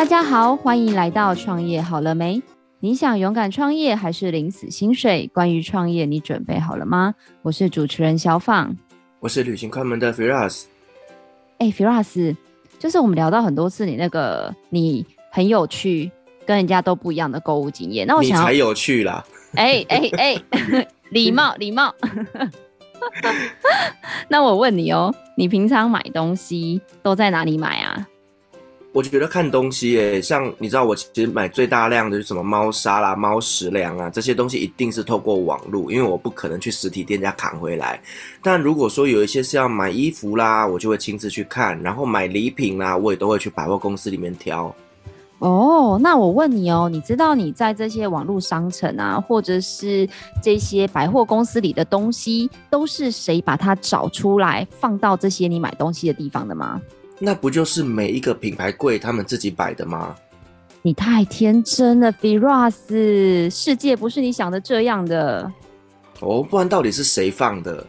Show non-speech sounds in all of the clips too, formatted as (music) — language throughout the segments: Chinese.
大家好，欢迎来到创业好了没？你想勇敢创业还是领死薪水？关于创业，你准备好了吗？我是主持人小放，我是旅行快门的 Firas。哎，Firas，就是我们聊到很多次，你那个你很有趣，跟人家都不一样的购物经验。那我想你才有趣啦！哎哎哎，(laughs) 礼貌礼貌。(laughs) 那我问你哦，你平常买东西都在哪里买啊？我觉得看东西诶，像你知道，我其实买最大量的是什么猫砂啦、猫食粮啊，这些东西一定是透过网络，因为我不可能去实体店家扛回来。但如果说有一些是要买衣服啦，我就会亲自去看，然后买礼品啦，我也都会去百货公司里面挑。哦，那我问你哦，你知道你在这些网络商城啊，或者是这些百货公司里的东西，都是谁把它找出来放到这些你买东西的地方的吗？那不就是每一个品牌柜他们自己摆的吗？你太天真了，Firas，世界不是你想的这样的。哦，不然到底是谁放的？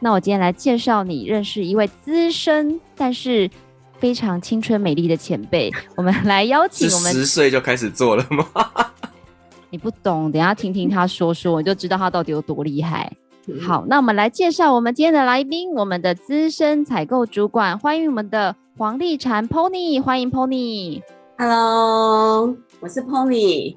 那我今天来介绍你认识一位资深但是非常青春美丽的前辈。(laughs) 我们来邀请我们十岁就开始做了吗？(laughs) 你不懂，等下听听他说说，你就知道他到底有多厉害。好，那我们来介绍我们今天的来宾，我们的资深采购主管，欢迎我们的黄丽婵 Pony，欢迎 Pony。Hello，我是 Pony。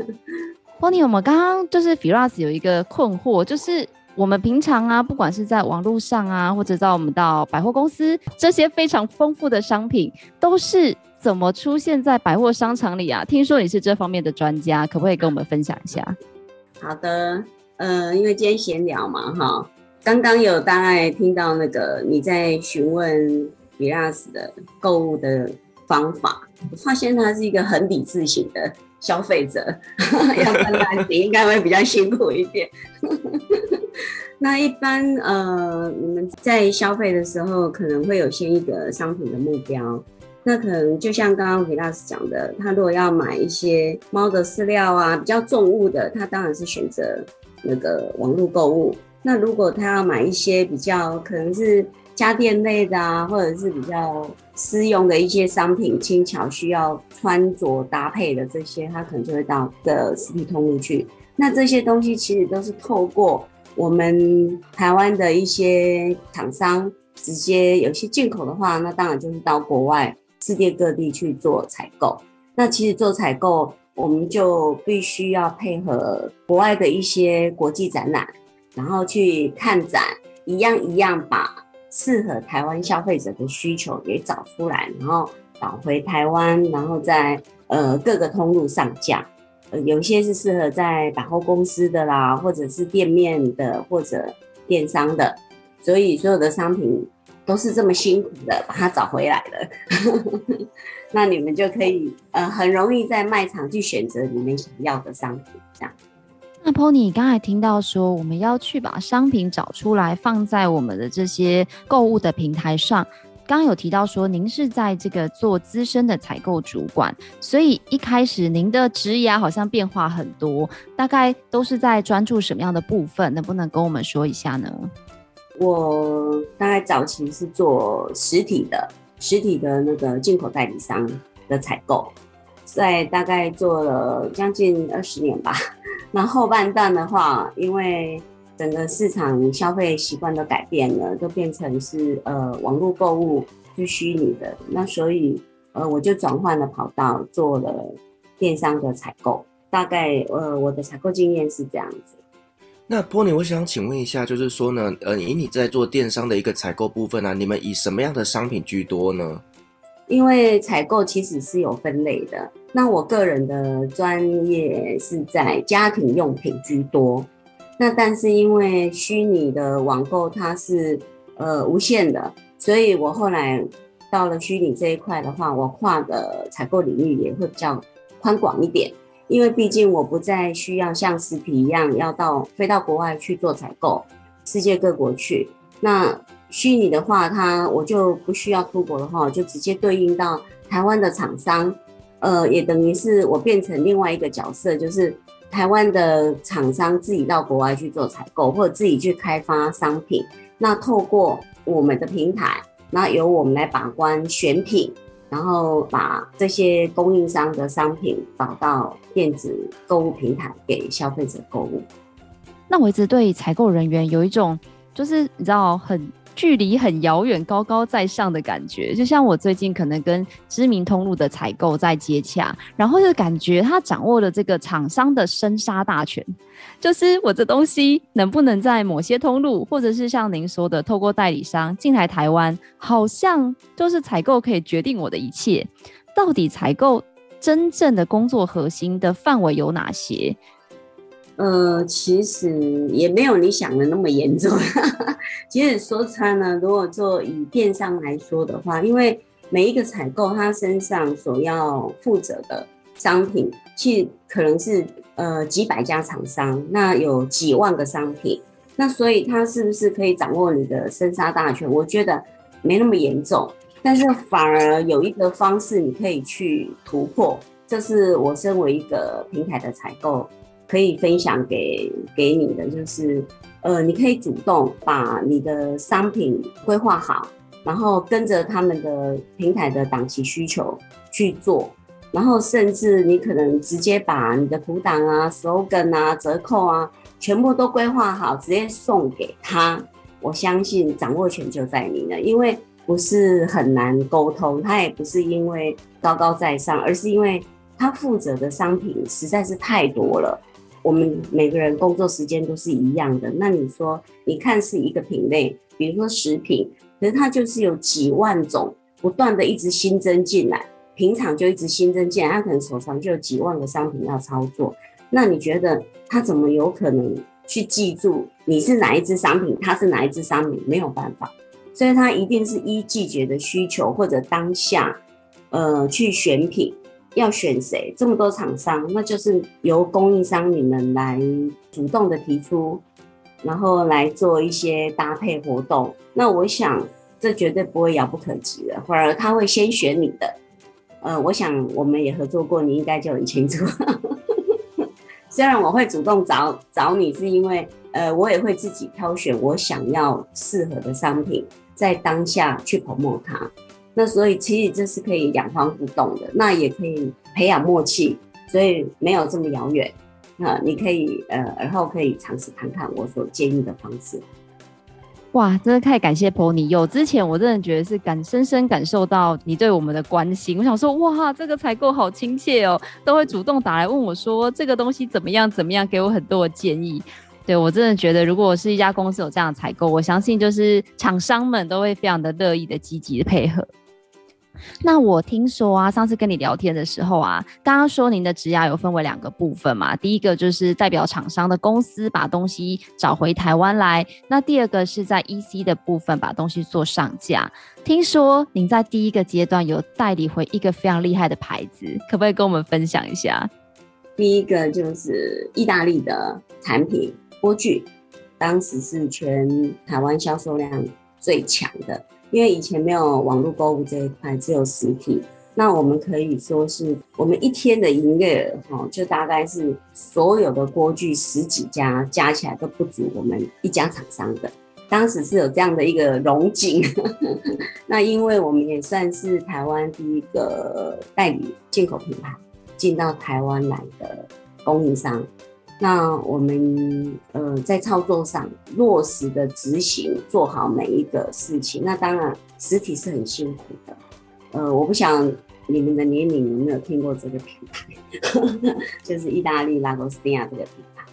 (laughs) Pony，我们刚刚就是 Firas 有一个困惑，就是我们平常啊，不管是在网络上啊，或者到我们到百货公司，这些非常丰富的商品，都是怎么出现在百货商场里啊？听说你是这方面的专家，可不可以跟我们分享一下？好的。呃，因为今天闲聊嘛，哈，刚刚有大概听到那个你在询问 Firas 的购物的方法，我发现他是一个很理智型的消费者，(laughs) 要不然你应该会比较辛苦一点。(laughs) 那一般呃，你们在消费的时候，可能会有先一个商品的目标，那可能就像刚刚 Firas 讲的，他如果要买一些猫的饲料啊，比较重物的，他当然是选择。那个网络购物，那如果他要买一些比较可能是家电类的啊，或者是比较实用的一些商品，轻巧需要穿着搭配的这些，他可能就会到的实体通路去。那这些东西其实都是透过我们台湾的一些厂商直接有些进口的话，那当然就是到国外世界各地去做采购。那其实做采购。我们就必须要配合国外的一些国际展览，然后去看展，一样一样把适合台湾消费者的需求给找出来，然后导回台湾，然后在呃各个通路上架。呃，有些是适合在百货公司的啦，或者是店面的，或者电商的，所以所有的商品。都是这么辛苦的把它找回来了，(laughs) 那你们就可以呃很容易在卖场去选择你们想要的商品，这样。那 Pony 刚才听到说我们要去把商品找出来放在我们的这些购物的平台上，刚刚有提到说您是在这个做资深的采购主管，所以一开始您的职涯好像变化很多，大概都是在专注什么样的部分？能不能跟我们说一下呢？我大概早期是做实体的，实体的那个进口代理商的采购，在大概做了将近二十年吧。(laughs) 那后半段的话，因为整个市场消费习惯都改变了，都变成是呃网络购物是虚拟的，那所以呃我就转换了跑道，做了电商的采购。大概呃我的采购经验是这样子。那波尼我想请问一下，就是说呢，呃，以你在做电商的一个采购部分呢、啊，你们以什么样的商品居多呢？因为采购其实是有分类的，那我个人的专业是在家庭用品居多。那但是因为虚拟的网购它是呃无限的，所以我后来到了虚拟这一块的话，我跨的采购领域也会比较宽广一点。因为毕竟我不再需要像实体一样要到飞到国外去做采购，世界各国去。那虚拟的话，它我就不需要出国的话，我就直接对应到台湾的厂商，呃，也等于是我变成另外一个角色，就是台湾的厂商自己到国外去做采购，或者自己去开发商品。那透过我们的平台，那由我们来把关选品，然后把这些供应商的商品导到电子购物平台给消费者购物。那我一直对采购人员有一种，就是你知道很。距离很遥远，高高在上的感觉，就像我最近可能跟知名通路的采购在接洽，然后就感觉他掌握了这个厂商的生杀大权，就是我这东西能不能在某些通路，或者是像您说的，透过代理商进来台湾，好像就是采购可以决定我的一切。到底采购真正的工作核心的范围有哪些？呃，其实也没有你想的那么严重。(laughs) 其实说穿了，如果做以电商来说的话，因为每一个采购他身上所要负责的商品，其实可能是呃几百家厂商，那有几万个商品，那所以他是不是可以掌握你的生杀大权？我觉得没那么严重，但是反而有一个方式你可以去突破，这是我身为一个平台的采购。可以分享给给你的就是，呃，你可以主动把你的商品规划好，然后跟着他们的平台的档期需求去做，然后甚至你可能直接把你的图档啊、slogan 啊、折扣啊，全部都规划好，直接送给他。我相信掌握权就在你了，因为不是很难沟通，他也不是因为高高在上，而是因为他负责的商品实在是太多了。我们每个人工作时间都是一样的，那你说，你看是一个品类，比如说食品，可是它就是有几万种，不断的一直新增进来，平常就一直新增进来，他可能手上就有几万个商品要操作，那你觉得他怎么有可能去记住你是哪一支商品，他是哪一支商品？没有办法，所以他一定是依季节的需求或者当下，呃，去选品。要选谁？这么多厂商，那就是由供应商你们来主动的提出，然后来做一些搭配活动。那我想这绝对不会遥不可及的，反而他会先选你的。呃，我想我们也合作过，你应该就很清楚。(laughs) 虽然我会主动找找你，是因为呃，我也会自己挑选我想要适合的商品，在当下去 promote 它。那所以其实这是可以两方互动的，那也可以培养默契，所以没有这么遥远。那你可以呃，而后可以尝试看看我所建议的方式。哇，真的太感谢 Pony。有之前我真的觉得是感深深感受到你对我们的关心。我想说，哇，这个采购好亲切哦，都会主动打来问我说这个东西怎么样怎么样，给我很多的建议。对，我真的觉得，如果我是一家公司有这样的采购，我相信就是厂商们都会非常的乐意的积极的配合。那我听说啊，上次跟你聊天的时候啊，刚刚说您的职涯有分为两个部分嘛，第一个就是代表厂商的公司把东西找回台湾来，那第二个是在 EC 的部分把东西做上架。听说您在第一个阶段有代理回一个非常厉害的牌子，可不可以跟我们分享一下？第一个就是意大利的产品锅具，当时是全台湾销售量最强的。因为以前没有网络购物这一块，只有实体。那我们可以说是我们一天的营业额，哈，就大概是所有的锅具十几家加起来都不足我们一家厂商的。当时是有这样的一个荣景。(laughs) 那因为我们也算是台湾第一个代理进口品牌进到台湾来的供应商。那我们呃在操作上落实的执行，做好每一个事情。那当然实体是很辛苦的。呃，我不想你们的年龄有没有听过这个品牌，(laughs) 就是意大利拉戈斯蒂亚这个品牌。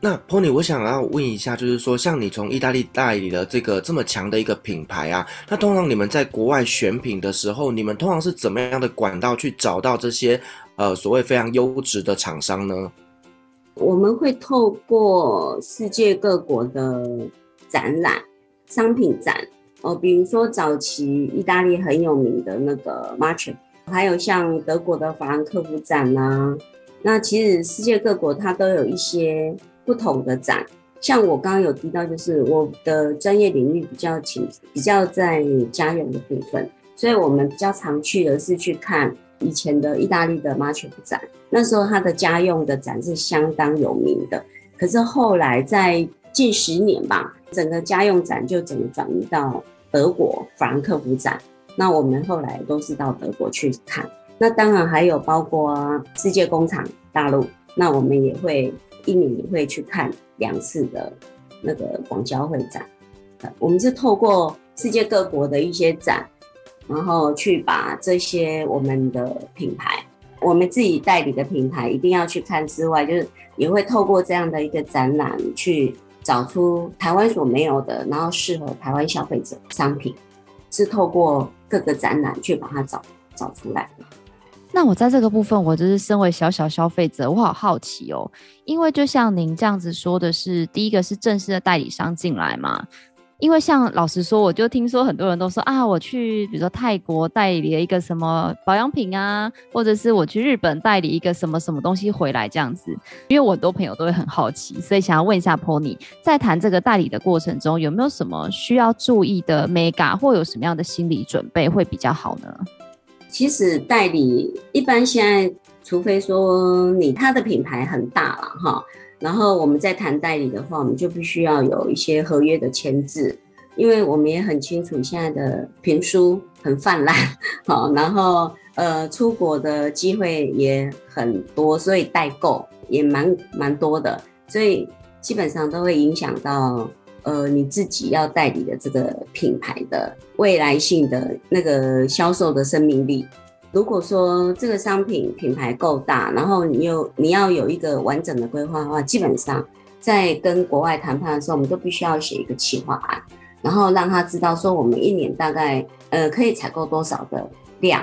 那 Pony，我想要问一下，就是说像你从意大利代理的这个这么强的一个品牌啊，那通常你们在国外选品的时候，你们通常是怎么样的管道去找到这些呃所谓非常优质的厂商呢？我们会透过世界各国的展览、商品展哦，比如说早期意大利很有名的那个 m a r c h 还有像德国的法兰克福展呐、那其实世界各国它都有一些不同的展，像我刚刚有提到，就是我的专业领域比较轻，比较在家用的部分，所以我们比较常去的是去看。以前的意大利的 Marché 展，那时候它的家用的展是相当有名的。可是后来在近十年吧，整个家用展就整个转移到德国法兰克福展。那我们后来都是到德国去看。那当然还有包括世界工厂大陆，那我们也会一年也会去看两次的那个广交会展。我们是透过世界各国的一些展，然后去把这些我们的品牌，我们自己代理的品牌一定要去看之外，就是也会透过这样的一个展览去找出台湾所没有的，然后适合台湾消费者商品，是透过各个展览去把它找找出来。那我在这个部分，我就是身为小小消费者，我好好奇哦，因为就像您这样子说的是，第一个是正式的代理商进来嘛。因为像老实说，我就听说很多人都说啊，我去比如说泰国代理了一个什么保养品啊，或者是我去日本代理一个什么什么东西回来这样子。因为我很多朋友都会很好奇，所以想要问一下 Pony，在谈这个代理的过程中，有没有什么需要注意的 Mega 或有什么样的心理准备会比较好呢？其实代理一般现在，除非说你他的品牌很大了哈。然后我们在谈代理的话，我们就必须要有一些合约的签字，因为我们也很清楚现在的评书很泛滥，(laughs) 好，然后呃出国的机会也很多，所以代购也蛮蛮多的，所以基本上都会影响到呃你自己要代理的这个品牌的未来性的那个销售的生命力。如果说这个商品品牌够大，然后你有你要有一个完整的规划的话，基本上在跟国外谈判的时候，我们都必须要写一个企划案，然后让他知道说我们一年大概呃可以采购多少的量，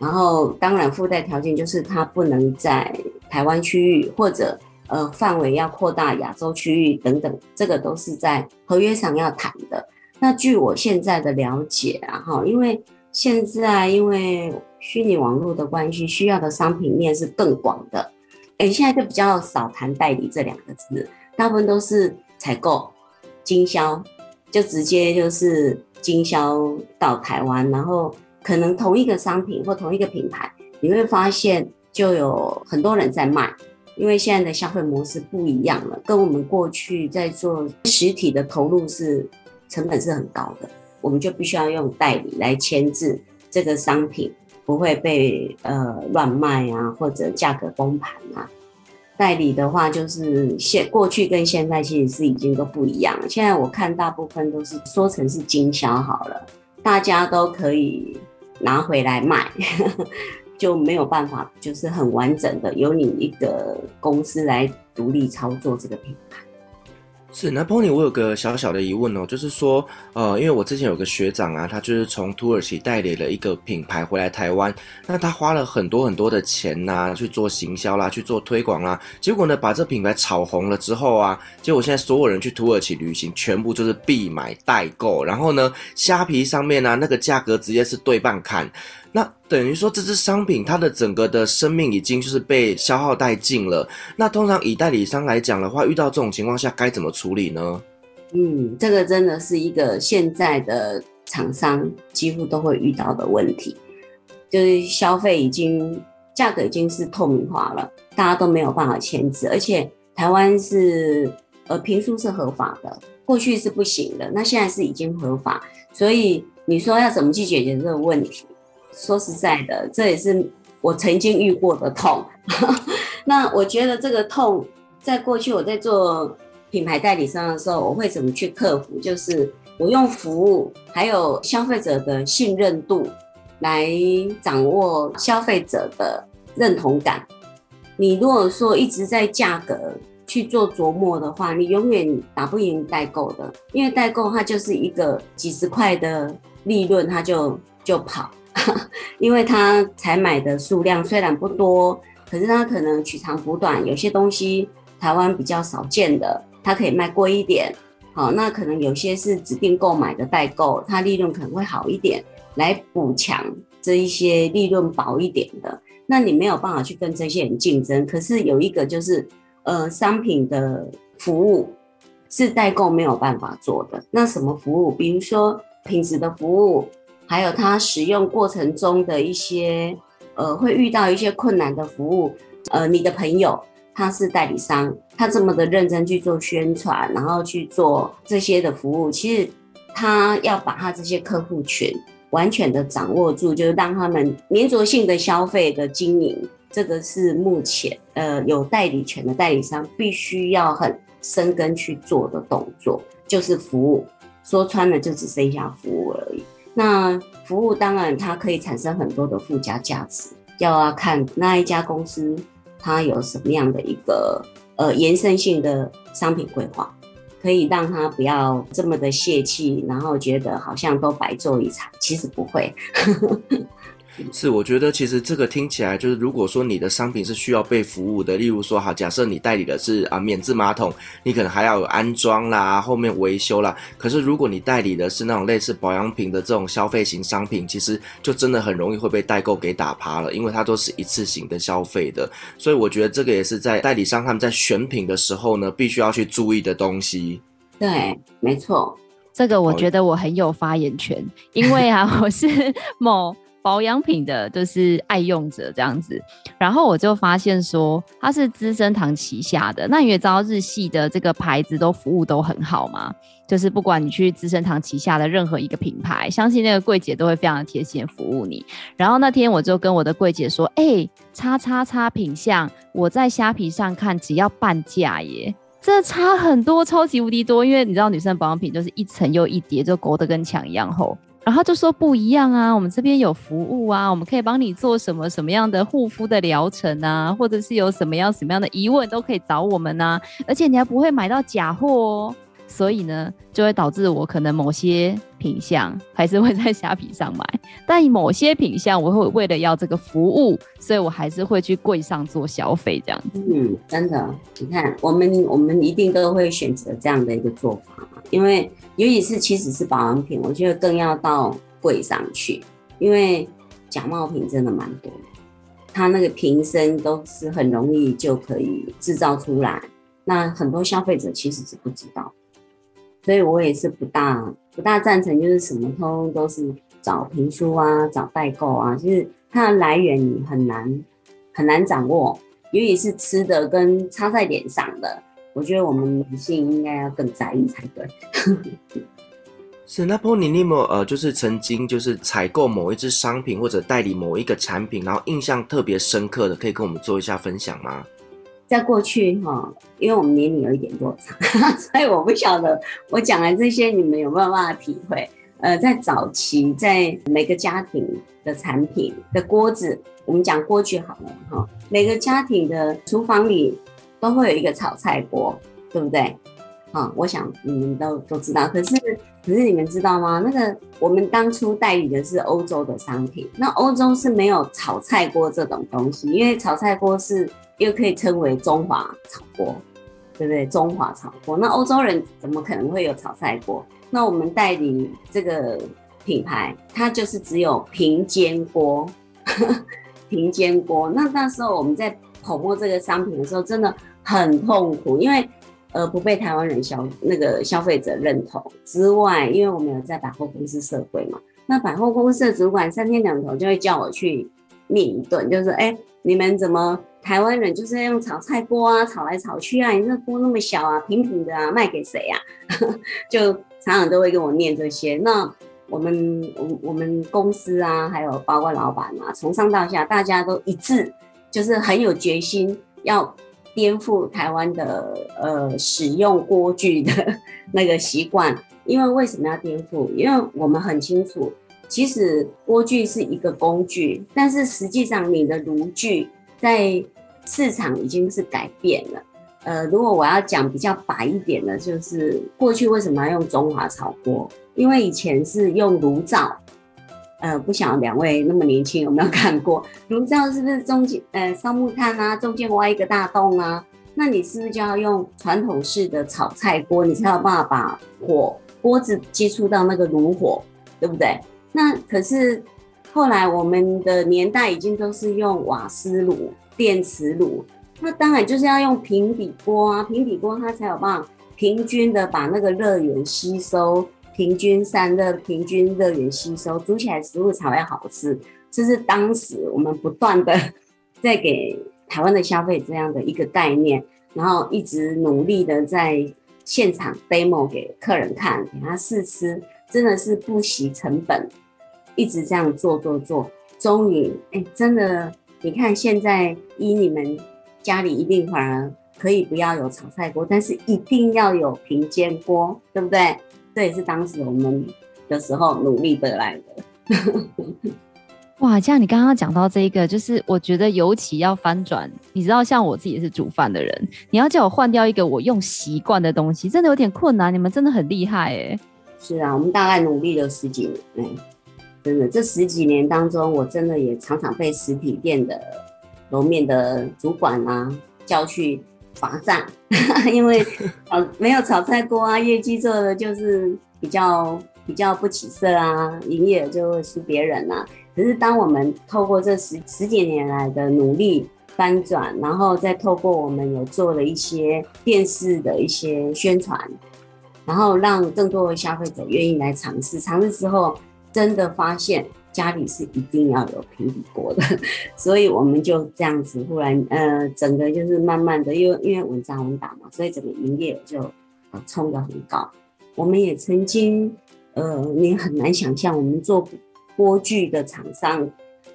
然后当然附带条件就是它不能在台湾区域或者呃范围要扩大亚洲区域等等，这个都是在合约上要谈的。那据我现在的了解啊，哈，因为现在因为虚拟网络的关系，需要的商品面是更广的。哎，现在就比较少谈代理这两个字，大部分都是采购、经销，就直接就是经销到台湾，然后可能同一个商品或同一个品牌，你会发现就有很多人在卖，因为现在的消费模式不一样了，跟我们过去在做实体的投入是成本是很高的，我们就必须要用代理来牵制这个商品。不会被呃乱卖啊，或者价格崩盘啊。代理的话，就是现过去跟现在其实是已经都不一样了。现在我看大部分都是说成是经销好了，大家都可以拿回来卖，(laughs) 就没有办法就是很完整的由你一个公司来独立操作这个品牌。是，那 Pony，我有个小小的疑问哦，就是说，呃，因为我之前有个学长啊，他就是从土耳其代理了一个品牌回来台湾，那他花了很多很多的钱呐、去做行销啦，去做推广啦，结果呢，把这品牌炒红了之后啊，结果现在所有人去土耳其旅行，全部就是必买代购，然后呢，虾皮上面啊，那个价格直接是对半砍。那等于说，这支商品它的整个的生命已经就是被消耗殆尽了。那通常以代理商来讲的话，遇到这种情况下该怎么处理呢？嗯，这个真的是一个现在的厂商几乎都会遇到的问题，就是消费已经价格已经是透明化了，大家都没有办法签字，而且台湾是呃评书是合法的，过去是不行的，那现在是已经合法，所以你说要怎么去解决这个问题？说实在的，这也是我曾经遇过的痛。(laughs) 那我觉得这个痛，在过去我在做品牌代理商的时候，我会怎么去克服？就是我用服务还有消费者的信任度来掌握消费者的认同感。你如果说一直在价格去做琢磨的话，你永远打不赢代购的，因为代购它就是一个几十块的利润，它就就跑。(laughs) 因为他采买的数量虽然不多，可是他可能取长补短，有些东西台湾比较少见的，它可以卖贵一点。好，那可能有些是指定购买的代购，它利润可能会好一点，来补强这一些利润薄一点的。那你没有办法去跟这些人竞争。可是有一个就是，呃，商品的服务是代购没有办法做的。那什么服务？比如说品质的服务。还有他使用过程中的一些，呃，会遇到一些困难的服务，呃，你的朋友他是代理商，他这么的认真去做宣传，然后去做这些的服务，其实他要把他这些客户群完全的掌握住，就是让他们粘着性的消费的经营，这个是目前呃有代理权的代理商必须要很深耕去做的动作，就是服务。说穿了就只剩下服务而已。那服务当然它可以产生很多的附加价值，要要看那一家公司它有什么样的一个呃延伸性的商品规划。可以让他不要这么的泄气，然后觉得好像都白做一场，其实不会。呵 (laughs) 呵是，我觉得其实这个听起来就是，如果说你的商品是需要被服务的，例如说，好，假设你代理的是啊免治马桶，你可能还要有安装啦，后面维修啦。可是如果你代理的是那种类似保养品的这种消费型商品，其实就真的很容易会被代购给打趴了，因为它都是一次性的消费的。所以我觉得这个也是在代理商他们在选品的时候呢，必须要去注意的东西。对，没错，这个我觉得我很有发言权，因为啊，(laughs) 我是某。保养品的就是爱用者这样子，然后我就发现说它是资生堂旗下的。那你也知道日系的这个牌子都服务都很好嘛，就是不管你去资生堂旗下的任何一个品牌，相信那个柜姐都会非常的贴心服务你。然后那天我就跟我的柜姐说：“哎、叉叉叉品相，我在虾皮上看只要半价耶，这差很多，超级无敌多。因为你知道女生保养品就是一层又一叠，就勾得跟墙一样厚。”然后就说不一样啊，我们这边有服务啊，我们可以帮你做什么什么样的护肤的疗程啊，或者是有什么样什么样的疑问都可以找我们啊，而且你还不会买到假货哦。所以呢，就会导致我可能某些品相还是会在虾皮上买，但某些品相我会为了要这个服务，所以我还是会去柜上做消费这样子。嗯，真的，你看，我们我们一定都会选择这样的一个做法，因为尤其是其实是保养品，我觉得更要到柜上去，因为假冒品真的蛮多，它那个瓶身都是很容易就可以制造出来，那很多消费者其实是不知道。所以我也是不大不大赞成，就是什么通通都是找评书啊，找代购啊，就是它的来源你很难很难掌握，尤其是吃的跟擦在脸上的，我觉得我们女性应该要更在意才对。(laughs) 是那波你有没有呃，就是曾经就是采购某一支商品或者代理某一个产品，然后印象特别深刻的，可以跟我们做一下分享吗？在过去哈，因为我们年龄有一点落差，(laughs) 所以我不晓得我讲的这些你们有没有办法体会。呃，在早期，在每个家庭的产品的锅子，我们讲锅具好了哈，每个家庭的厨房里都会有一个炒菜锅，对不对？啊，我想你们都都知道。可是，可是你们知道吗？那个我们当初代理的是欧洲的商品，那欧洲是没有炒菜锅这种东西，因为炒菜锅是。又可以称为中华炒锅，对不对？中华炒锅，那欧洲人怎么可能会有炒菜锅？那我们代理这个品牌，它就是只有平煎锅，(laughs) 平煎锅。那那时候我们在捧墨这个商品的时候，真的很痛苦，因为呃不被台湾人消那个消费者认同之外，因为我们有在百货公司设柜嘛，那百货公司的主管三天两头就会叫我去念一顿，就是哎、欸，你们怎么？台湾人就是用炒菜锅啊，炒来炒去啊，你那锅那么小啊，平平的啊，卖给谁呀？(laughs) 就常常都会跟我念这些。那我们我我们公司啊，还有包括老板啊，从上到下大家都一致，就是很有决心要颠覆台湾的呃使用锅具的 (laughs) 那个习惯。因为为什么要颠覆？因为我们很清楚，其实锅具是一个工具，但是实际上你的炉具。在市场已经是改变了，呃，如果我要讲比较白一点的，就是过去为什么要用中华炒锅？因为以前是用炉灶，呃，不晓得两位那么年轻有没有看过炉灶？是不是中间呃烧木炭啊，中间挖一个大洞啊？那你是不是就要用传统式的炒菜锅，你才有办法把火锅子接触到那个炉火，对不对？那可是。后来我们的年代已经都是用瓦斯炉、电磁炉，那当然就是要用平底锅啊，平底锅它才有办法平均的把那个热源吸收，平均散热，平均热源吸收，煮起来食物才会好吃。这是当时我们不断的 (laughs) 在给台湾的消费这样的一个概念，然后一直努力的在现场 demo 给客人看，给他试吃，真的是不惜成本。一直这样做做做，终于哎，真的，你看现在依你们家里一定反而可以不要有炒菜锅，但是一定要有平煎锅，对不对？这也是当时我们的时候努力得来的。(laughs) 哇，这样你刚刚讲到这一个，就是我觉得尤其要翻转。你知道，像我自己也是煮饭的人，你要叫我换掉一个我用习惯的东西，真的有点困难。你们真的很厉害哎。是啊，我们大概努力了十几年，嗯，真的这十几年当中，我真的也常常被实体店的楼面的主管啊叫去罚站，(laughs) 因为 (laughs) 呃没有炒菜锅啊，业绩做的就是比较比较不起色啊，营业额就会输别人啊。可是当我们透过这十十几年来的努力翻转，然后再透过我们有做了一些电视的一些宣传。然后让更多的消费者愿意来尝试，尝试之后真的发现家里是一定要有平底锅的，(laughs) 所以我们就这样子忽然呃，整个就是慢慢的，因为因为稳扎稳打嘛，所以整个营业额就呃冲得很高。我们也曾经呃，你很难想象，我们做锅具的厂商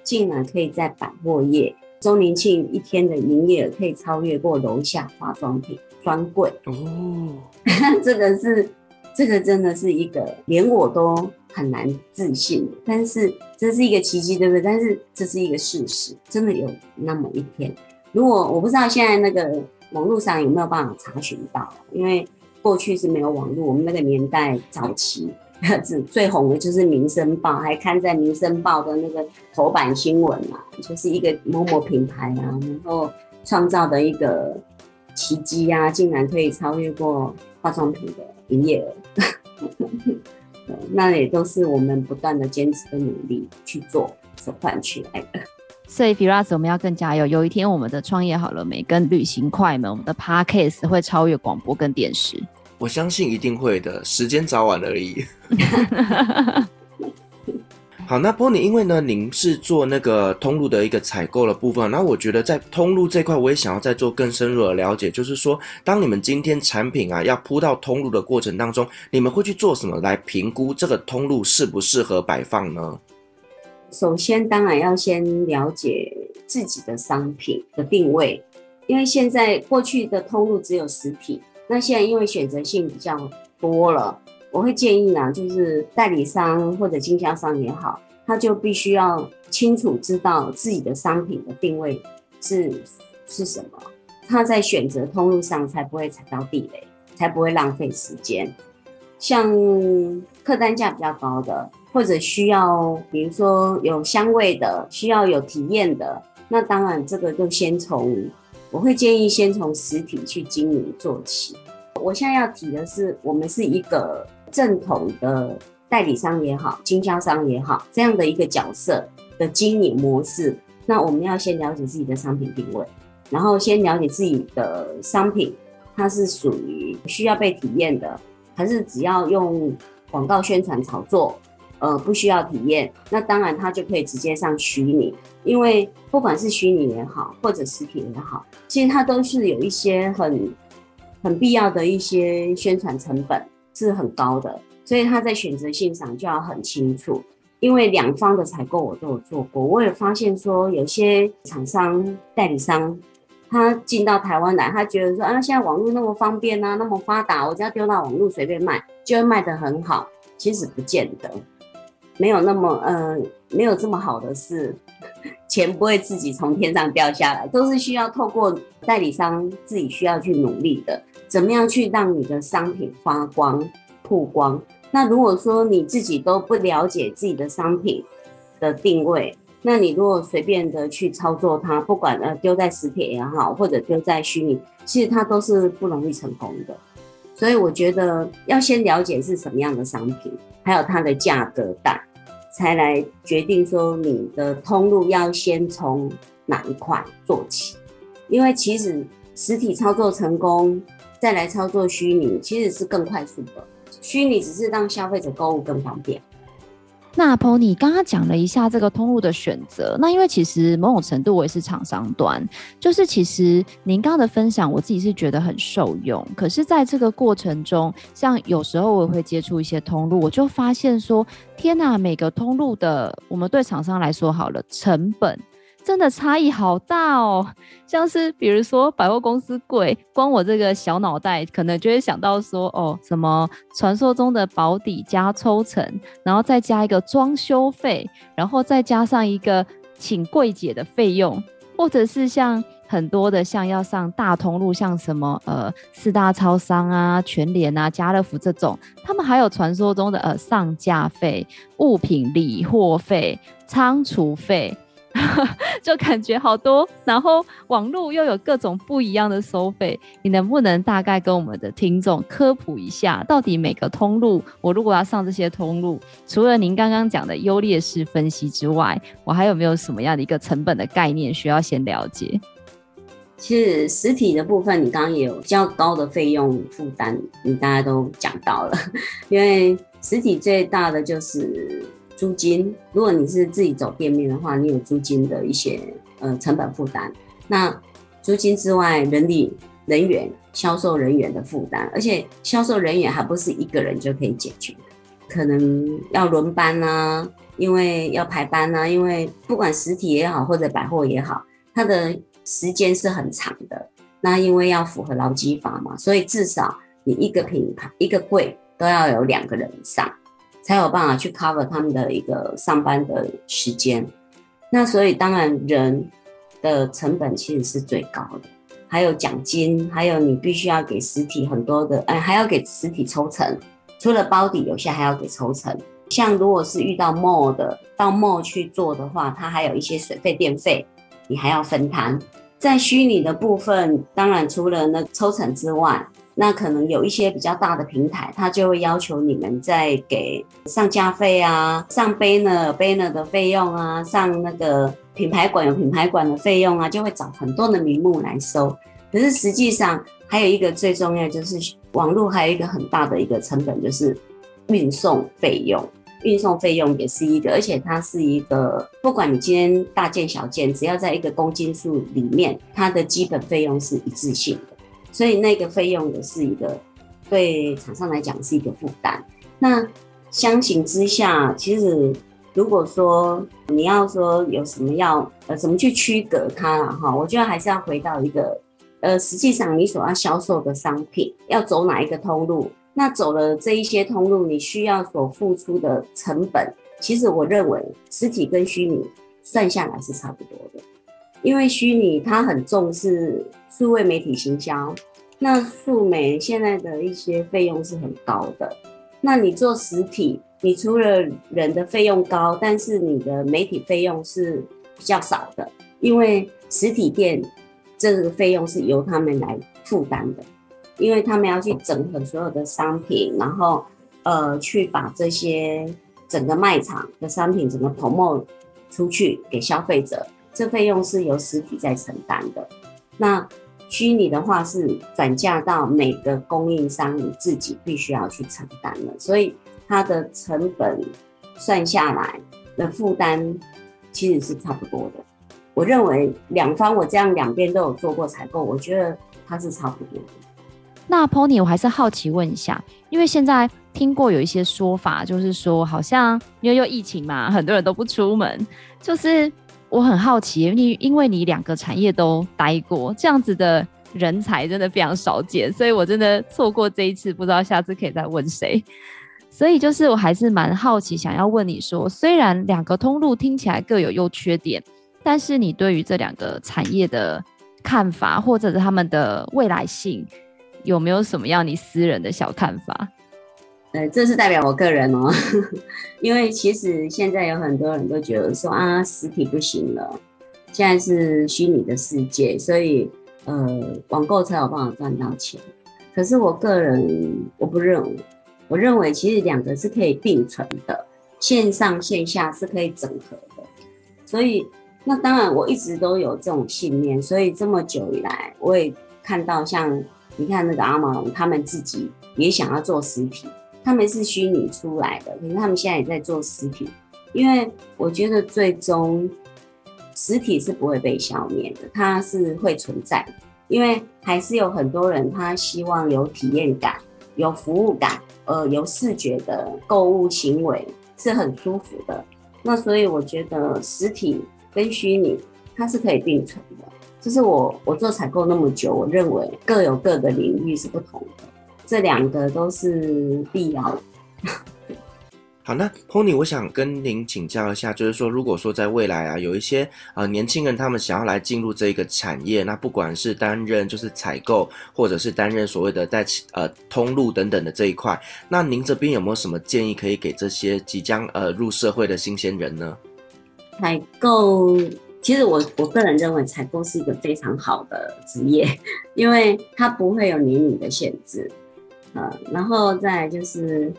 竟然可以在百货业周年庆一天的营业额可以超越过楼下化妆品。专柜哦，(laughs) 这个是，这个真的是一个连我都很难自信，但是这是一个奇迹，对不对？但是这是一个事实，真的有那么一天。如果我不知道现在那个网络上有没有办法查询到，因为过去是没有网络，我们那个年代早期，(laughs) 最红的就是《民生报》，还刊在《民生报》的那个头版新闻嘛，就是一个某某品牌啊，然后创造的一个。奇迹呀，竟然可以超越过化妆品的营业额，那也都是我们不断的坚持跟努力去做所换取来的。所以，Firas，我们要更加油。有一天，我们的创业好了没？跟旅行快门，我们的 Podcast 会超越广播跟电视。我相信一定会的，时间早晚而已。(laughs) 好，那 Pony，因为呢，您是做那个通路的一个采购的部分，然后我觉得在通路这块，我也想要再做更深入的了解，就是说，当你们今天产品啊要铺到通路的过程当中，你们会去做什么来评估这个通路适不适合摆放呢？首先，当然要先了解自己的商品的定位，因为现在过去的通路只有实体，那现在因为选择性比较多了。我会建议呢，就是代理商或者经销商也好，他就必须要清楚知道自己的商品的定位是是什么，他在选择通路上才不会踩到地雷，才不会浪费时间。像客单价比较高的，或者需要比如说有香味的，需要有体验的，那当然这个就先从我会建议先从实体去经营做起。我现在要提的是，我们是一个。正统的代理商也好，经销商也好，这样的一个角色的经营模式，那我们要先了解自己的商品定位，然后先了解自己的商品，它是属于需要被体验的，还是只要用广告宣传炒作，呃，不需要体验，那当然它就可以直接上虚拟，因为不管是虚拟也好，或者实体也好，其实它都是有一些很很必要的一些宣传成本。是很高的，所以他在选择性上就要很清楚。因为两方的采购我都有做过，我也发现说有些厂商代理商，他进到台湾来，他觉得说啊，现在网络那么方便啊，那么发达，我只要丢到网络随便卖，就会卖得很好。其实不见得，没有那么嗯、呃，没有这么好的事，钱不会自己从天上掉下来，都是需要透过代理商自己需要去努力的。怎么样去让你的商品发光、曝光？那如果说你自己都不了解自己的商品的定位，那你如果随便的去操作它，不管呃丢在实体也好，或者丢在虚拟，其实它都是不容易成功的。所以我觉得要先了解是什么样的商品，还有它的价格带，才来决定说你的通路要先从哪一块做起。因为其实实体操作成功。再来操作虚拟，其实是更快速的。虚拟只是让消费者购物更方便。那 Pony 刚刚讲了一下这个通路的选择，那因为其实某种程度我也是厂商端，就是其实您刚刚的分享，我自己是觉得很受用。可是在这个过程中，像有时候我也会接触一些通路，我就发现说，天哪，每个通路的我们对厂商来说好了，成本。真的差异好大哦，像是比如说百货公司贵，光我这个小脑袋可能就会想到说，哦，什么传说中的保底加抽成，然后再加一个装修费，然后再加上一个请柜姐的费用，或者是像很多的像要上大通路，像什么呃四大超商啊、全联啊、家乐福这种，他们还有传说中的呃上架费、物品理货费、仓储费。(laughs) 就感觉好多，然后网络又有各种不一样的收费，你能不能大概跟我们的听众科普一下，到底每个通路，我如果要上这些通路，除了您刚刚讲的优劣势分析之外，我还有没有什么样的一个成本的概念需要先了解？其实实体的部分，你刚刚也有较高的费用负担，你大家都讲到了，(laughs) 因为实体最大的就是。租金，如果你是自己走店面的话，你有租金的一些呃成本负担。那租金之外，人力、人员、销售人员的负担，而且销售人员还不是一个人就可以解决，可能要轮班啊，因为要排班啊，因为不管实体也好或者百货也好，它的时间是很长的。那因为要符合劳基法嘛，所以至少你一个品牌一个柜都要有两个人以上。才有办法去 cover 他们的一个上班的时间，那所以当然人的成本其实是最高的，还有奖金，还有你必须要给实体很多的，哎，还要给实体抽成，除了包底，有些还要给抽成。像如果是遇到 mall 的，到 mall 去做的话，它还有一些水费、电费，你还要分摊。在虚拟的部分，当然除了那抽成之外。那可能有一些比较大的平台，他就会要求你们在给上架费啊，上 banner banner 的费用啊，上那个品牌馆有品牌馆的费用啊，就会找很多的名目来收。可是实际上还有一个最重要，就是网络还有一个很大的一个成本，就是运送费用。运送费用也是一个，而且它是一个，不管你今天大件小件，只要在一个公斤数里面，它的基本费用是一致性的。所以那个费用也是一个对厂商来讲是一个负担。那相形之下，其实如果说你要说有什么要呃怎么去区隔它了哈，我觉得还是要回到一个呃，实际上你所要销售的商品要走哪一个通路，那走了这一些通路，你需要所付出的成本，其实我认为实体跟虚拟算下来是差不多的。因为虚拟它很重视数位媒体行销，那数媒现在的一些费用是很高的。那你做实体，你除了人的费用高，但是你的媒体费用是比较少的，因为实体店这个费用是由他们来负担的，因为他们要去整合所有的商品，然后呃去把这些整个卖场的商品整个 promo 出去给消费者。这费用是由实体在承担的，那虚拟的话是转嫁到每个供应商，你自己必须要去承担的，所以它的成本算下来的负担其实是差不多的。我认为两方我这样两边都有做过采购，我觉得它是差不多的。那 Pony，我还是好奇问一下，因为现在听过有一些说法，就是说好像因为有疫情嘛，很多人都不出门，就是。我很好奇，你因为你两个产业都待过，这样子的人才真的非常少见，所以我真的错过这一次，不知道下次可以再问谁。所以就是我还是蛮好奇，想要问你说，虽然两个通路听起来各有优缺点，但是你对于这两个产业的看法，或者是他们的未来性，有没有什么样你私人的小看法？呃，这是代表我个人哦，(laughs) 因为其实现在有很多人都觉得说啊，实体不行了，现在是虚拟的世界，所以呃，网购才有办法赚到钱。可是我个人我不认为，我认为其实两个是可以并存的，线上线下是可以整合的。所以那当然我一直都有这种信念，所以这么久以来，我也看到像你看那个阿玛龙，他们自己也想要做实体。他们是虚拟出来的，可是他们现在也在做实体，因为我觉得最终实体是不会被消灭的，它是会存在，因为还是有很多人他希望有体验感、有服务感，呃，有视觉的购物行为是很舒服的。那所以我觉得实体跟虚拟它是可以并存的。就是我我做采购那么久，我认为各有各的领域是不同的，这两个都是必要的。(laughs) 好，那 Pony，我想跟您请教一下，就是说，如果说在未来啊，有一些啊、呃、年轻人他们想要来进入这个产业，那不管是担任就是采购，或者是担任所谓的在呃通路等等的这一块，那您这边有没有什么建议可以给这些即将呃入社会的新鲜人呢？采购，其实我我个人认为采购是一个非常好的职业，因为它不会有年龄的限制，呃，然后再就是。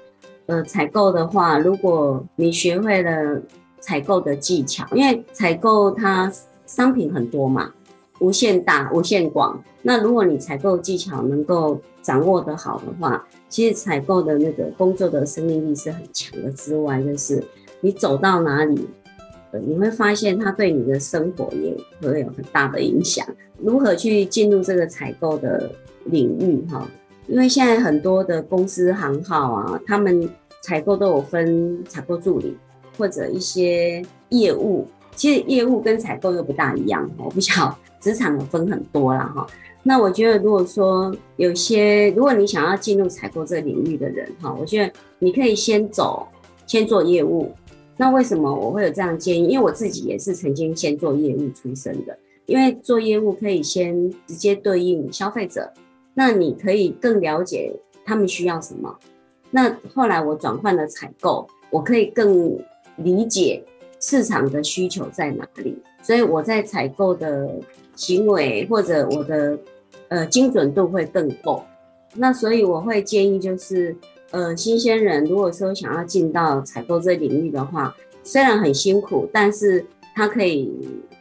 呃，采购的话，如果你学会了采购的技巧，因为采购它商品很多嘛，无限大、无限广。那如果你采购技巧能够掌握得好的话，其实采购的那个工作的生命力是很强的。之外，就是你走到哪里，你会发现它对你的生活也会有很大的影响。如何去进入这个采购的领域？哈。因为现在很多的公司行号啊，他们采购都有分采购助理或者一些业务，其实业务跟采购又不大一样。我不晓职场有分很多啦哈。那我觉得如果说有些，如果你想要进入采购这个领域的人哈，我觉得你可以先走，先做业务。那为什么我会有这样建议？因为我自己也是曾经先做业务出身的，因为做业务可以先直接对应消费者。那你可以更了解他们需要什么。那后来我转换了采购，我可以更理解市场的需求在哪里，所以我在采购的行为或者我的呃精准度会更够。那所以我会建议就是呃新鲜人如果说想要进到采购这领域的话，虽然很辛苦，但是它可以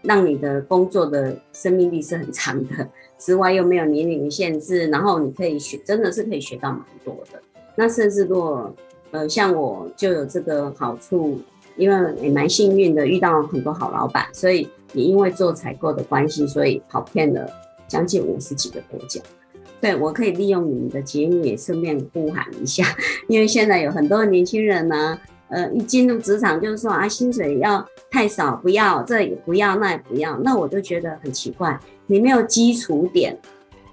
让你的工作的生命力是很长的。之外又没有年龄限制，然后你可以学，真的是可以学到蛮多的。那甚至如果，呃，像我就有这个好处，因为也蛮幸运的，遇到很多好老板，所以也因为做采购的关系，所以跑遍了将近五十几个国家。对，我可以利用你们的节目也顺便呼喊一下，因为现在有很多年轻人呢，呃，一进入职场就是说啊，薪水要太少，不要，这也不要，那也不要，那我就觉得很奇怪。你没有基础点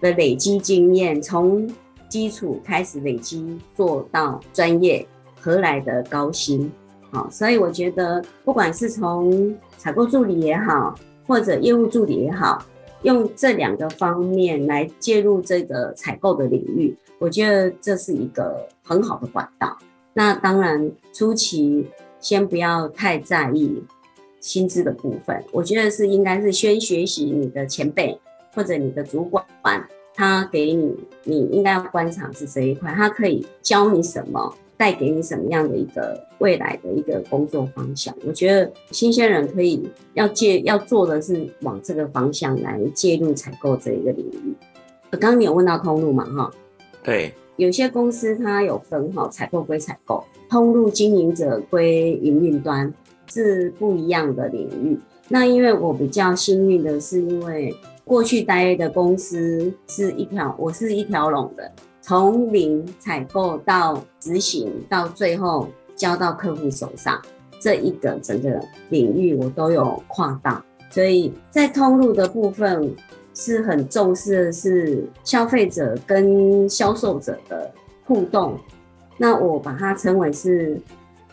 的累积经验，从基础开始累积做到专业，何来的高薪？好，所以我觉得，不管是从采购助理也好，或者业务助理也好，用这两个方面来介入这个采购的领域，我觉得这是一个很好的管道。那当然，初期先不要太在意。薪资的部分，我觉得是应该是先学习你的前辈或者你的主管，他给你，你应该要观察是这一块，他可以教你什么，带给你什么样的一个未来的一个工作方向。我觉得新鲜人可以要介要做的是往这个方向来介入采购这一个领域。刚刚你有问到通路嘛？哈，对，有些公司它有分哈，采购归采购，通路经营者归营运端。是不一样的领域。那因为我比较幸运的是，因为过去待的公司是一条，我是一条龙的，从零采购到执行，到最后交到客户手上，这一个整个领域我都有跨到。所以在通路的部分是很重视的是消费者跟销售者的互动，那我把它称为是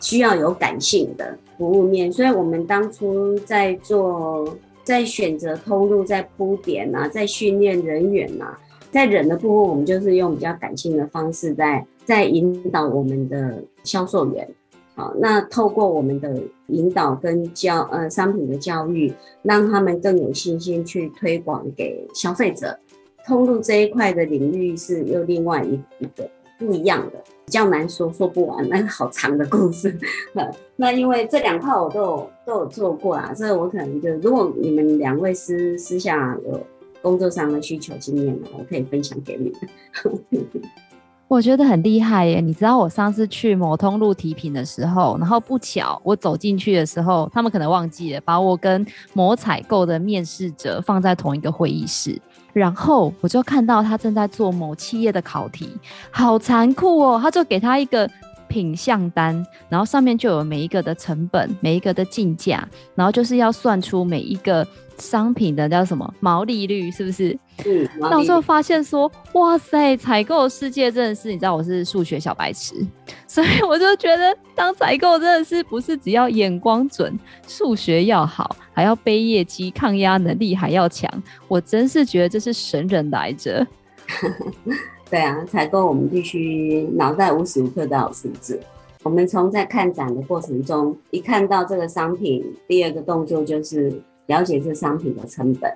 需要有感性的。服务面，所以我们当初在做，在选择通路，在铺点啊，在训练人员啊，在人的部分，我们就是用比较感性的方式在在引导我们的销售员。好，那透过我们的引导跟教呃商品的教育，让他们更有信心去推广给消费者。通路这一块的领域是又另外一一个不一样的。比较难说，说不完，那个好长的故事。(laughs) 那因为这两块我都有都有做过啊，所以我可能就如果你们两位私私下有工作上的需求经验呢，我可以分享给你们。(laughs) 我觉得很厉害耶！你知道我上次去某通录题品的时候，然后不巧我走进去的时候，他们可能忘记了把我跟某采购的面试者放在同一个会议室，然后我就看到他正在做某企业的考题，好残酷哦！他就给他一个品项单，然后上面就有每一个的成本、每一个的进价，然后就是要算出每一个。商品的叫什么毛利率是不是？嗯，到时候发现说，哇塞，采购世界真的是，你知道我是数学小白痴，(laughs) 所以我就觉得当采购真的是不是只要眼光准、数学要好，还要背业绩、抗压能力还要强，我真是觉得这是神人来着。(laughs) 对啊，采购我们必须脑袋无时无刻都要数字。我们从在看展的过程中，一看到这个商品，第二个动作就是。了解这商品的成本，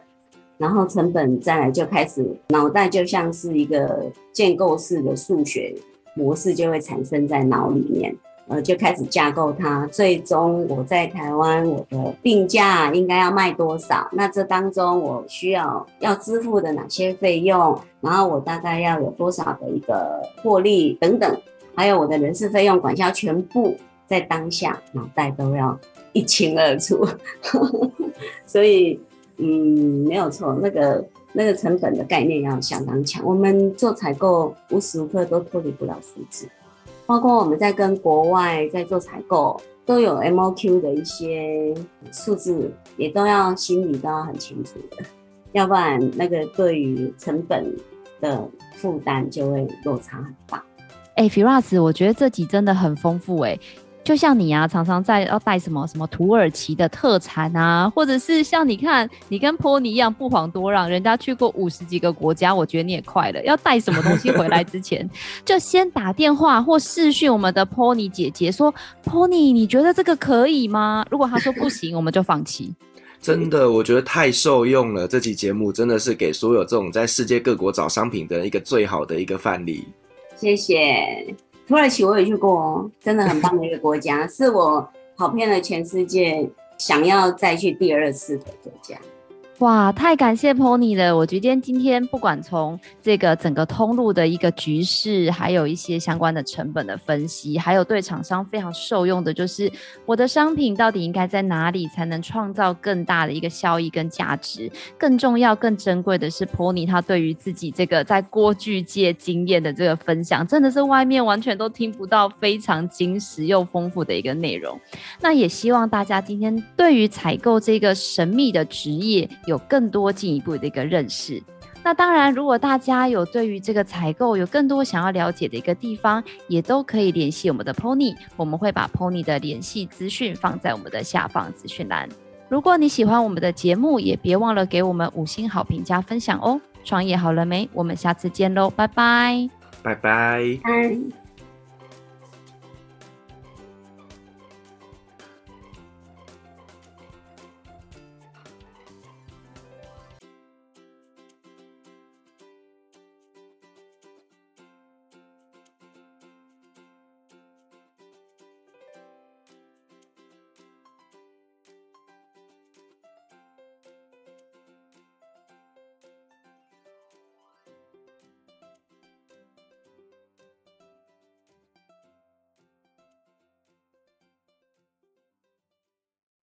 然后成本再来就开始脑袋就像是一个建构式的数学模式就会产生在脑里面，呃，就开始架构它。最终我在台湾我的定价应该要卖多少？那这当中我需要要支付的哪些费用？然后我大概要有多少的一个获利等等，还有我的人事费用、管销，全部在当下脑袋都要。一清二楚，(laughs) 所以嗯，没有错，那个那个成本的概念要相当强。我们做采购无时无刻都脱离不了数字，包括我们在跟国外在做采购，都有 MOQ 的一些数字，也都要心里都要很清楚的，要不然那个对于成本的负担就会落差很大。哎、欸，Firas，我觉得这集真的很丰富哎、就像你啊，常常在要带什么什么土耳其的特产啊，或者是像你看，你跟 Pony 一样不遑多让，人家去过五十几个国家，我觉得你也快了。要带什么东西回来之前，(laughs) 就先打电话或视讯我们的 Pony 姐姐说，Pony，你觉得这个可以吗？如果她说不行，我们就放弃。(laughs) 真的，我觉得太受用了。这期节目真的是给所有这种在世界各国找商品的一个最好的一个范例。谢谢。土耳其我也去过哦，真的很棒的一个国家，是我跑遍了全世界，想要再去第二次的国家。哇，太感谢 Pony 了！我觉得今天不管从这个整个通路的一个局势，还有一些相关的成本的分析，还有对厂商非常受用的，就是我的商品到底应该在哪里才能创造更大的一个效益跟价值。更重要、更珍贵的是 Pony 他对于自己这个在锅具界经验的这个分享，真的是外面完全都听不到非常精实又丰富的一个内容。那也希望大家今天对于采购这个神秘的职业，有更多进一步的一个认识。那当然，如果大家有对于这个采购有更多想要了解的一个地方，也都可以联系我们的 Pony，我们会把 Pony 的联系资讯放在我们的下方资讯栏。如果你喜欢我们的节目，也别忘了给我们五星好评加分享哦。创业好了没？我们下次见喽，拜拜，拜拜。